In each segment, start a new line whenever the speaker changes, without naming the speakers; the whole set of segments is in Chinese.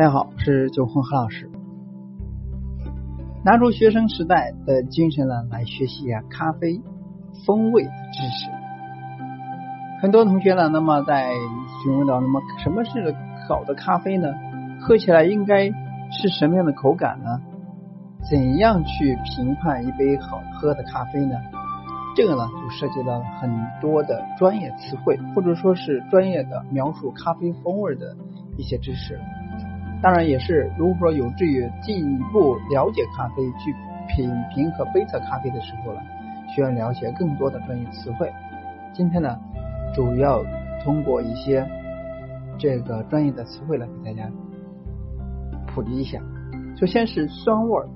大家好，我是九红何老师。拿出学生时代的精神呢，来学习啊咖啡风味的知识。很多同学呢，那么在询问到，那么什么是好的咖啡呢？喝起来应该是什么样的口感呢？怎样去评判一杯好喝的咖啡呢？这个呢，就涉及到很多的专业词汇，或者说是专业的描述咖啡风味的一些知识。当然，也是如果说有志于进一步了解咖啡、去品评和杯测咖啡的时候呢，需要了解更多的专业词汇。今天呢，主要通过一些这个专业的词汇来给大家普及一下。首先是酸味儿，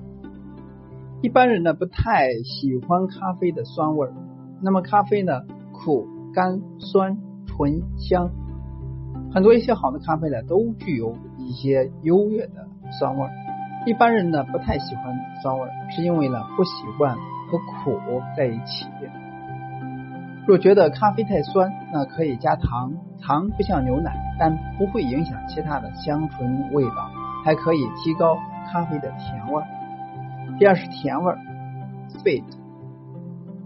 一般人呢不太喜欢咖啡的酸味儿。那么咖啡呢，苦、甘、酸、醇、香。很多一些好的咖啡呢，都具有一些优越的酸味。一般人呢不太喜欢酸味，是因为呢不习惯和苦在一起。若觉得咖啡太酸，那可以加糖，糖不像牛奶，但不会影响其他的香醇味道，还可以提高咖啡的甜味。第二是甜味，sweet。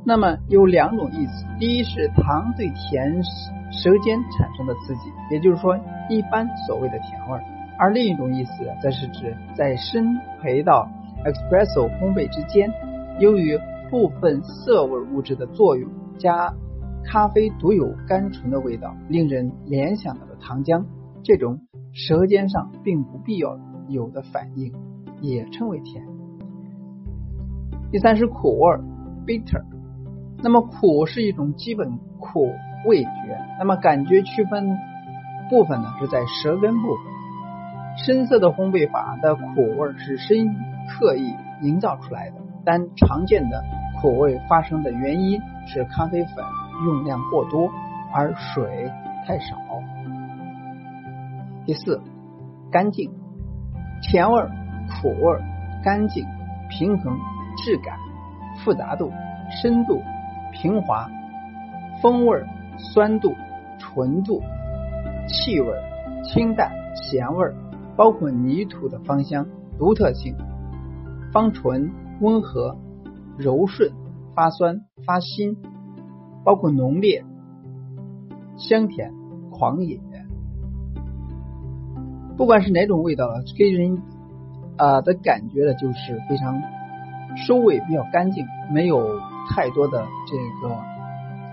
那么有两种意思，第一是糖对甜。舌尖产生的刺激，也就是说一般所谓的甜味儿；而另一种意思，则是指在深培到 espresso 烘焙之间，由于部分涩味物质的作用，加咖啡独有甘醇的味道，令人联想到了糖浆。这种舌尖上并不必要有的反应，也称为甜。第三是苦味，bitter。那么苦是一种基本苦。味觉，那么感觉区分部分呢是在舌根部分。深色的烘焙法的苦味是深刻意营造出来的，但常见的苦味发生的原因是咖啡粉用量过多，而水太少。第四，干净，甜味、苦味、干净、平衡、质感、复杂度、深度、平滑、风味。酸度、纯度、气味、清淡、咸味，包括泥土的芳香、独特性、芳醇、温和、柔顺、发酸、发辛，包括浓烈、香甜、狂野。不管是哪种味道了，给人啊的感觉呢，就是非常收尾比较干净，没有太多的这个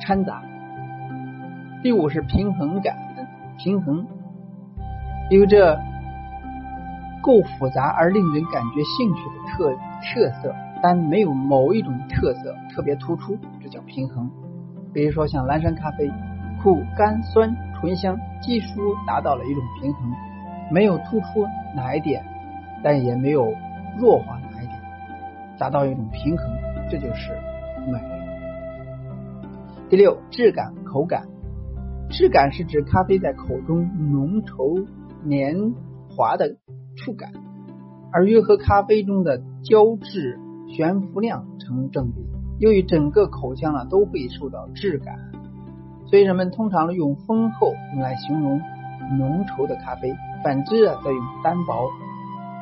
掺杂。第五是平衡感，平衡因为这够复杂而令人感觉兴趣的特特色，但没有某一种特色特别突出，这叫平衡。比如说像蓝山咖啡，苦、甘、酸、醇、香，技术达到了一种平衡，没有突出哪一点，但也没有弱化哪一点，达到一种平衡，这就是美。第六，质感、口感。质感是指咖啡在口中浓稠黏滑的触感，而约和咖啡中的胶质悬浮量成正比。由于整个口腔啊都会受到质感，所以人们通常用丰厚用来形容浓稠的咖啡。反之啊，则用单薄、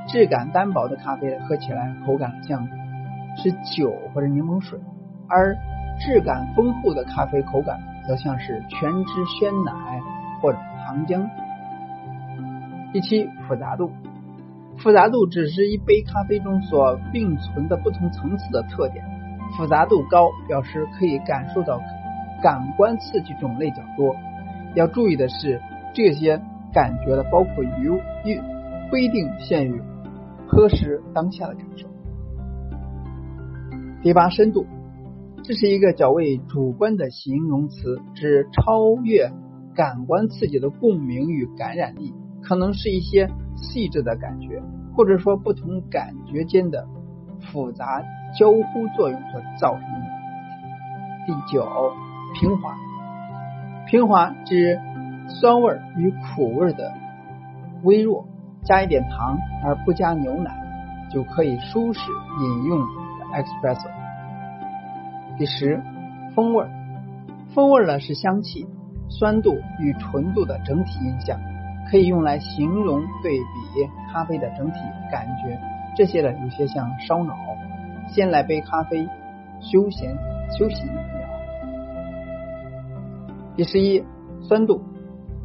质感单薄的咖啡喝起来口感像是酒或者柠檬水，而质感丰厚的咖啡口感。则像是全脂鲜奶或者糖浆。第七，复杂度，复杂度只是一杯咖啡中所并存的不同层次的特点。复杂度高，表示可以感受到感官刺激种类较多。要注意的是，这些感觉的包括于于不一定限于喝时当下的感受。第八，深度。这是一个较为主观的形容词，指超越感官刺激的共鸣与感染力，可能是一些细致的感觉，或者说不同感觉间的复杂交互作用所造成的。第九，平滑，平滑指酸味与苦味的微弱，加一点糖而不加牛奶，就可以舒适饮用 espresso。第十，风味，风味呢是香气、酸度与纯度的整体印象。可以用来形容对比咖啡的整体感觉。这些呢，有些像烧脑，先来杯咖啡，休闲休息一秒。第十一，酸度，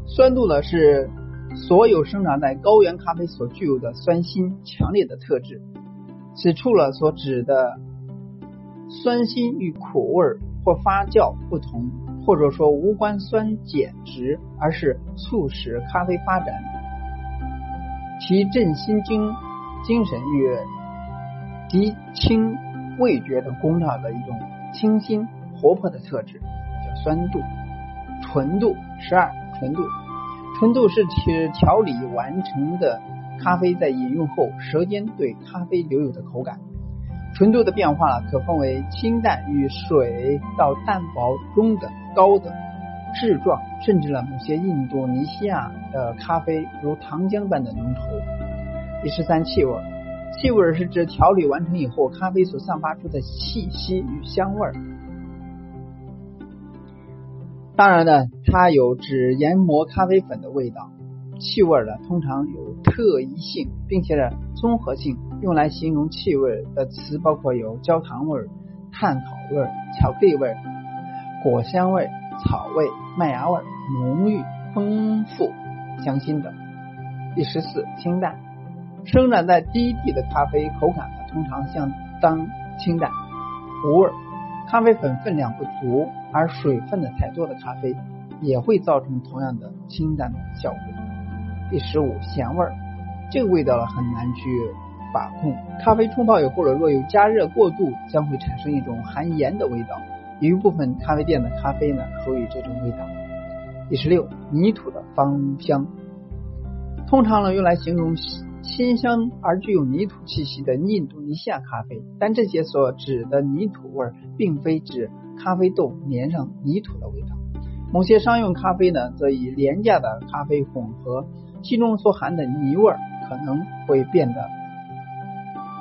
酸度呢是所有生长在高原咖啡所具有的酸性强烈的特质。此处呢所指的酸性与苦味或发酵不同，或者说无关酸碱值，而是促使咖啡发展、其振心精。精神与涤清味觉等功效的一种清新活泼的特质，叫酸度。纯度十二，纯度，纯度是其调理完成的咖啡在饮用后舌尖对咖啡留有的口感。纯度的变化可分为清淡与水到淡薄中等、高等、质状，甚至呢某些印度尼西亚的咖啡如糖浆般的浓稠。第十三，气味。气味是指调理完成以后咖啡所散发出的气息与香味。当然呢，它有指研磨咖啡粉的味道。气味呢，通常有特异性，并且呢综合性。用来形容气味的词包括有焦糖味、炭烤味、巧克力味、果香味、草味、麦芽味、浓郁、丰富、香辛等。第十四，清淡。生长在低地的咖啡口感呢，通常相当清淡无味。咖啡粉分量不足，而水分的太多的咖啡也会造成同样的清淡的效果。第十五，咸味儿，这个味道呢很难去把控。咖啡冲泡以后呢，若有加热过度，将会产生一种含盐的味道。有一部分咖啡店的咖啡呢，属于这种味道。第十六，泥土的芳香，通常呢用来形容。清香而具有泥土气息的印度尼西亚咖啡，但这些所指的泥土味，并非指咖啡豆粘上泥土的味道。某些商用咖啡呢，则以廉价的咖啡混合，其中所含的泥味可能会变得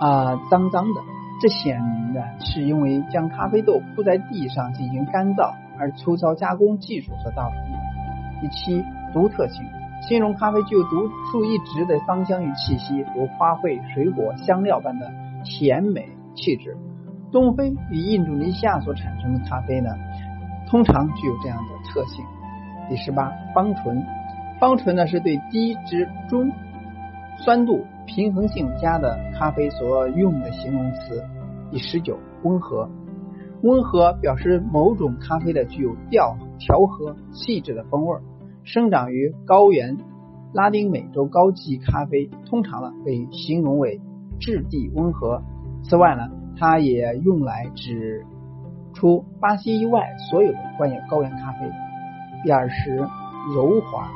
啊脏脏的。这显然是因为将咖啡豆铺在地上进行干燥而粗糙加工技术所造成的。第七，独特性。新荣咖啡具有独树一帜的芳香与气息，如花卉、水果、香料般的甜美气质。东非与印度尼西亚所产生的咖啡呢，通常具有这样的特性。第十八，芳醇。芳醇呢是对低脂中酸度平衡性佳的咖啡所用的形容词。第十九，温和。温和表示某种咖啡的具有调调和细致的风味。生长于高原拉丁美洲高级咖啡，通常呢被形容为质地温和。此外呢，它也用来指出巴西以外所有的关于高原咖啡。第二是柔滑，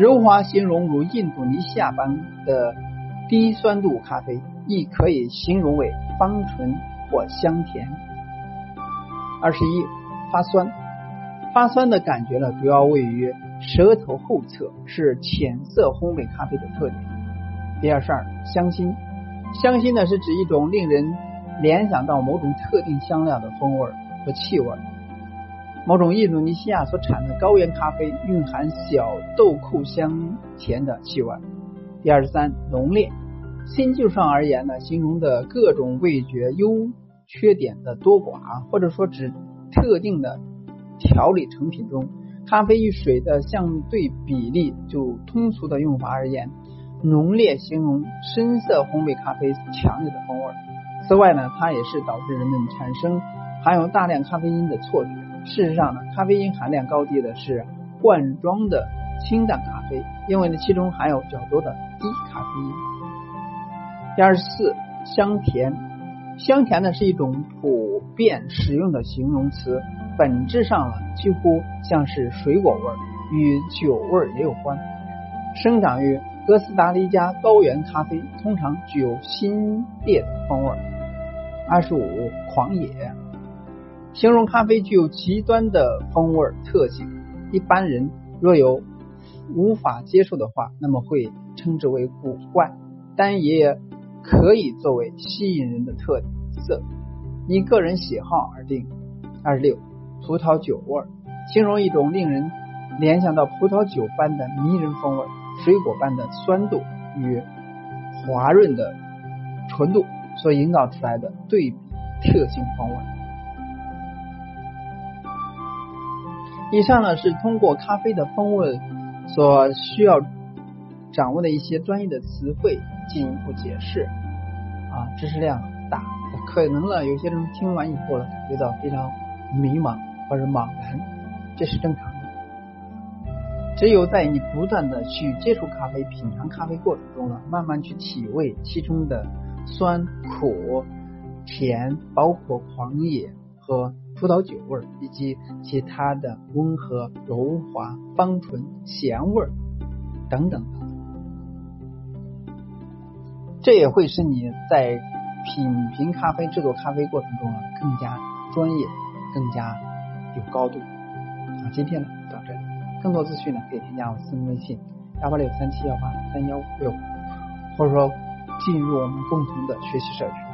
柔滑形容如印度尼西亚般的低酸度咖啡，亦可以形容为芳醇或香甜。二十一发酸，发酸的感觉呢，主要位于。舌头后侧是浅色烘焙咖啡的特点。第二十二，香辛，香辛呢是指一种令人联想到某种特定香料的风味和气味。某种印度尼西亚所产的高原咖啡蕴含小豆蔻香甜的气味。第二十三，浓烈，新技术上而言呢，形容的各种味觉优缺点的多寡，或者说指特定的调理成品中。咖啡与水的相对比例，就通俗的用法而言，浓烈形容深色烘焙咖啡强烈的风味。此外呢，它也是导致人们产生含有大量咖啡因的错觉。事实上呢，咖啡因含量高低的是罐装的清淡咖啡，因为呢其中含有较多的低咖啡因。第二十四，香甜，香甜呢是一种普遍使用的形容词。本质上呢，几乎像是水果味儿，与酒味儿也有关。生长于哥斯达黎加高原咖啡通常具有新烈的风味。二十五，狂野，形容咖啡具有极端的风味特性。一般人若有无法接受的话，那么会称之为古怪，但也可以作为吸引人的特色，依个人喜好而定。二十六。葡萄酒味，形容一种令人联想到葡萄酒般的迷人风味，水果般的酸度与滑润的纯度所营造出来的对比特性风味。以上呢是通过咖啡的风味所需要掌握的一些专业的词汇进一步解释啊，知识量大，可能呢有些人听完以后呢感觉到非常迷茫或者茫然，这是正常的。只有在你不断的去接触咖啡、品尝咖啡过程中呢，慢慢去体味其中的酸、苦、甜，包括狂野和。葡萄酒味以及其他的温和、柔滑、芳醇、咸味等等等，这也会使你在品评咖啡、制作咖啡过程中啊更加专业、更加有高度。啊，今天呢到这里，更多资讯呢可以添加我私人微信幺八六三七幺八三幺五六，或者说进入我们共同的学习社群。